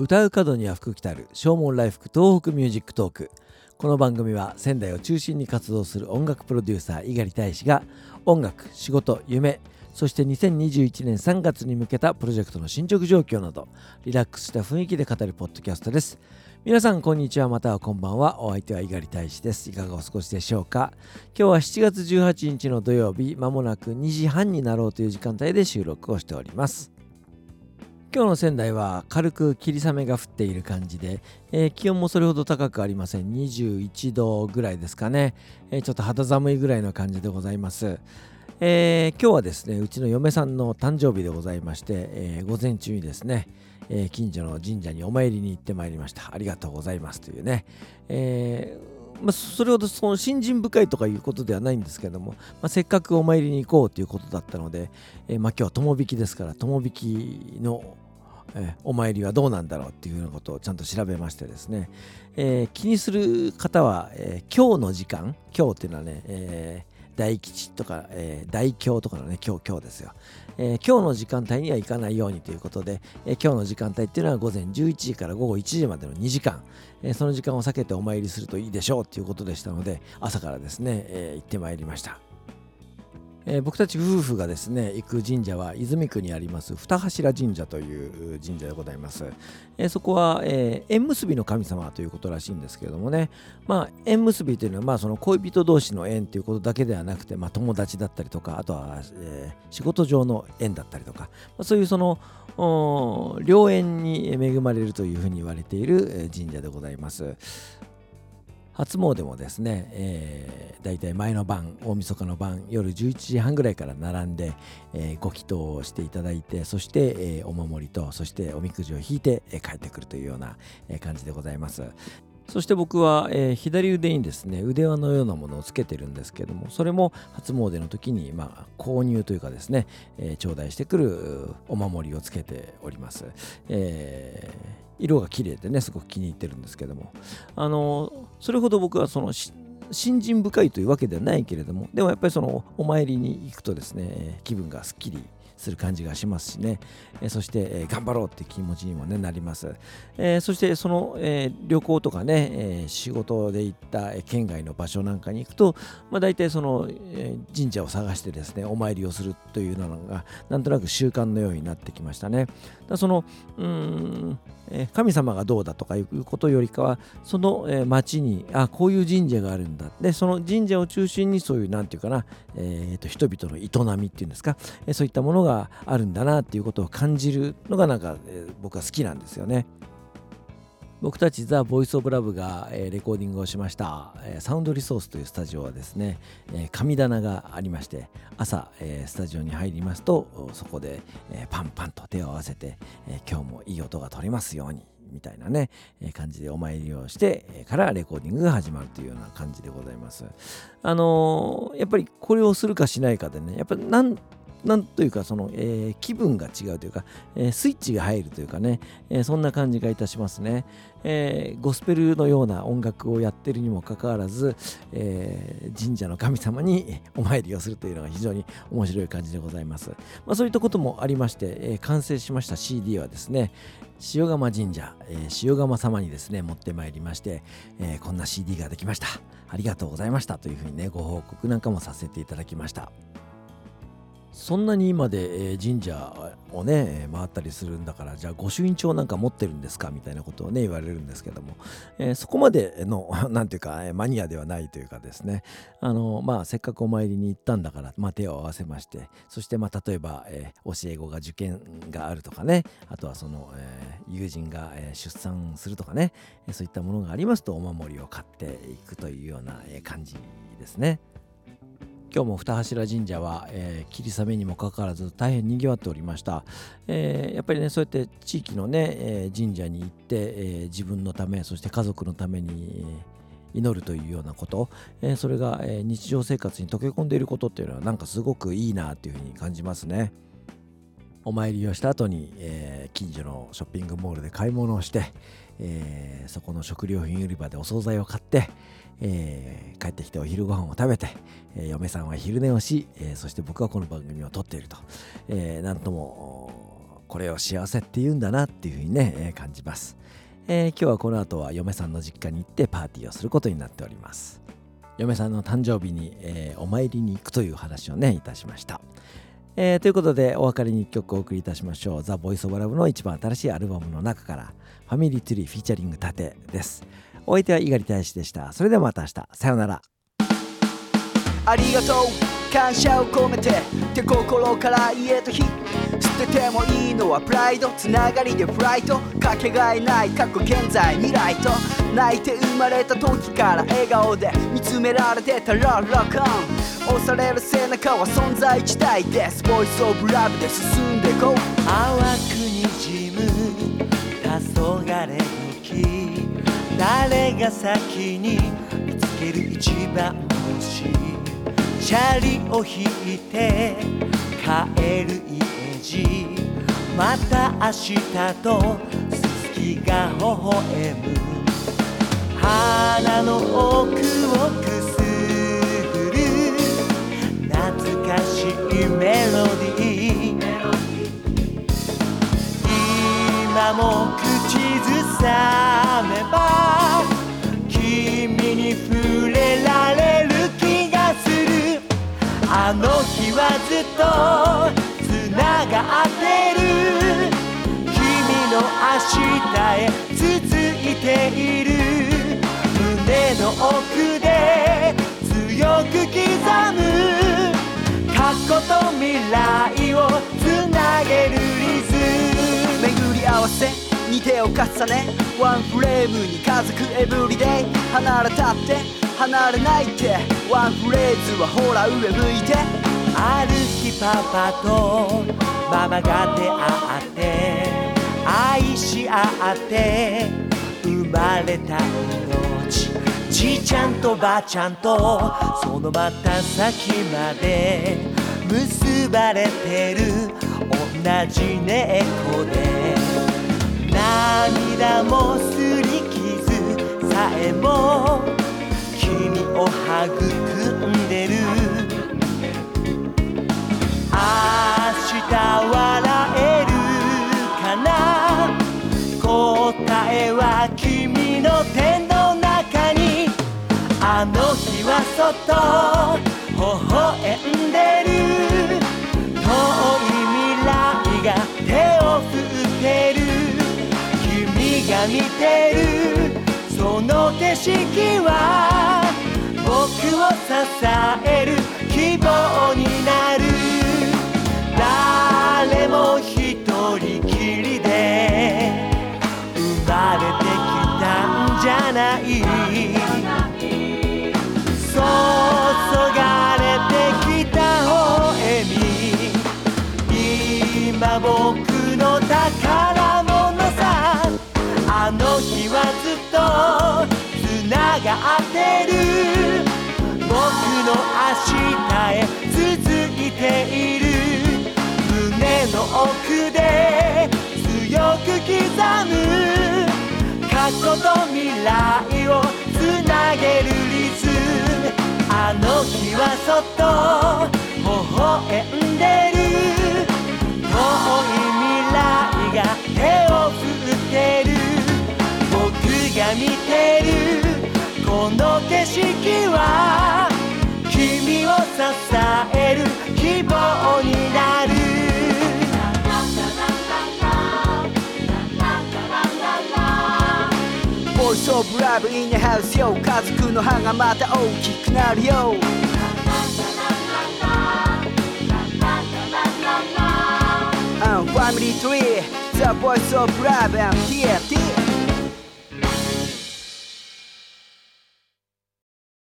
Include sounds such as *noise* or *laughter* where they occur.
歌う門には福来たる唱門来福 TOHOKU MUSIC TALK。この番組は仙台を中心に活動する音楽プロデューサー猪狩大使が音楽仕事夢そして2021年3月に向けたプロジェクトの進捗状況などリラックスした雰囲気で語るポッドキャストです。皆さんこんにちはまたはこんばんは。お相手は猪狩大使です。いかがお過ごしでしょうか？今日は7月18日の土曜日まもなく2時半になろうという時間帯で収録をしております。今日の仙台は軽く霧雨が降っている感じで、えー、気温もそれほど高くありません。21度ぐらいですかね、えー、ちょっと肌寒いぐらいの感じでございます、えー、今日はですねうちの嫁さんの誕生日でございまして、え午前中にですね、え近所の神社にお参りに行ってまいりました。ありがとうございますというね、えまあ、それほどその信心深いとかいうことではないんですけども、まあ、せっかくお参りに行こうということだったので、えー、まあ、今日は友引きですから友引きのえお参りはどうなんだろうっていうようなことをちゃんと調べましてですね、えー、気にする方は、えー、今日の時間今日っていうのはね、えー大吉とか、え、大凶とかのね、今日、今日ですよ、え、今日の時間帯には行かないようにということで、え、今日の時間帯っていうのは午前11時から午後1時までの2時間、えその時間を避けてお参りするといいでしょうということでしたので、朝からですね、え行ってまいりました。えー、僕たち夫婦がですね行く神社は泉区にあります二柱神社という神社でございます、えー、そこは、えー、縁結びの神様ということらしいんですけれどもね。まあ縁結びというのはまあその恋人同士の縁ということだけではなくて、まあ、友達だったりとかあとは、え仕事上の縁だったりとか、ま、そういうその良縁に恵まれるというふうに言われている神社でございます。初詣もですね、えー、大体前の晩大晦日の晩夜11時半ぐらいから並んで、えー、ご祈祷をしていただいてそして、えー、お守りとそしておみくじを引いて、え、帰ってくるというような、え、感じでございます。そして僕は、えー、左腕にですね腕輪のようなものをつけてるんですけどもそれも初詣の時に、まあ、購入というかですね、えー、頂戴してくるお守りをつけております、えー色が綺麗でねすごく気に入ってるんですけども。あのそれほど僕はその信心深いというわけではないけれどもでもやっぱりそのお参りに行くとですね気分がすっきりする感じがしますしね、えそして、え頑張ろうって気持ちにも、ね、なります、えそしてその、え旅行とかね、え仕事で行った県外の場所なんかに行くと、まあ、大体その、え神社を探してですねお参りをするというのがなんとなく習慣のようになってきましたね。だそのうん神様がどうだとかいうことよりかはその町にあこういう神社があるんだ。でその神社を中心にそういう何て言うかな、えーと、人々の営みっていうんですかそういったものががあるんだなっていうことを感じるのがなんか、えー、僕は好きなんですよね。僕たちザ・ボイス・オブ・ラブが、えー、レコーディングをしました、えー、サウンドリソースというスタジオはですね、えー、神棚がありまして朝、えスタジオに入りますとそこで、えパンパンと手を合わせて、え今日もいい音が取れますようにみたいなね、え感じでお参りをして、えからレコーディングが始まるというような感じでございます。あのやっぱりこれをするかしないかでねやっぱなんなんというかその、えー、気分が違うというか、えー、スイッチが入るというかね、えー、そんな感じがいたしますね、えゴスペルのような音楽をやってるにもかかわらず、え神社の神様に *laughs* お参りをするというのが非常に面白い感じでございます、まあ、そういったこともありまして、え完成しました CD はですね塩釜神社、え塩釜様にですね持ってまいりまして、えこんな CD ができました。ありがとうございましたというふうにねご報告なんかもさせていただきました。そんなに今で、えー、神社をね回ったりするんだからじゃあ御朱印帳なんか持ってるんですかみたいなことをね言われるんですけども、えー、そこまでの *laughs* 何ていうか、マニアではないというかですねあのまあせっかくお参りに行ったんだから、まあ、手を合わせましてそしてまあ例えば、えー、教え子が受験があるとかねあとはその、えー、友人が、え、出産するとかねそういったものがありますとお守りを買っていくというような、え、感じですね。今日も二柱神社は、えー、霧雨にもかかわらず大変にぎわっておりました、えー、やっぱりねそうやって地域のね、えー、神社に行って、え自分のためそして家族のために、祈るというようなこと、えそれが、え日常生活に溶け込んでいることっていうのはなんかすごくいいなっていうふうに感じますね。お参りをした後に、え近所のショッピングモールで買い物をして、えそこの食料品売り場でお惣菜を買ってえー、帰ってきてお昼ご飯を食べて、えー、嫁さんは昼寝をし、えー、そして僕はこの番組を撮っていると、えー、なんともこれを幸せって言うんだなっていうふうにね、えー、感じます、えー、今日はこの後は嫁さんの実家に行ってパーティーをすることになっております。嫁さんの誕生日に、えー、お参りに行くという話をねいたしました、えー、ということでお別れに1曲お送りいたしましょう。ザ・ボイス・オブ・ラブの一番新しいアルバムの中からファミリーツリーフィーチャリング盾です。お相手は猪狩大使でした。それではまた明日。さようなら。ありがとう。感謝を込めてって心から言えと日。捨ててもいいのはプライド。つながりでフライトかけがえない。過去現在未来と。泣いて生まれた時から笑顔で見つめられてたらロックン。押される背中は存在自体です。ボイスオブラブで進んでこう。淡くにじむ黄昏時。誰が先に見つける一番星チャリを引いて帰る家路また明日とすすきが微笑む。鼻の奥をくすぐる懐かしいメロディー今も口ずさめば君に触れられる気がするあの日はずっとつながってる君の明日へ続いている。の奥で強く刻む過去と未来をつなげるリズム。巡り合わせに手を重ねワンフレームに家族エブリデイ。離れたって離れないって。ワンフレーズはほら上向いて。ある日パパとママが出会って愛し合って生まれた命じいちゃんとばあちゃんとそのまた先まで結ばれてる同じ猫で。涙もすり切の日は外微笑んでる。遠い未来が手を振ってる。君が見てる。その景色は僕を支える。あの日はそっと微笑んでる。遠い未来が手を振ってる。僕が見てる。この景色は君を支える希望になる。ブラブインハウスよ家族の歯がまた大きくなるよ。ファミリートリー The Voice of Love and TFT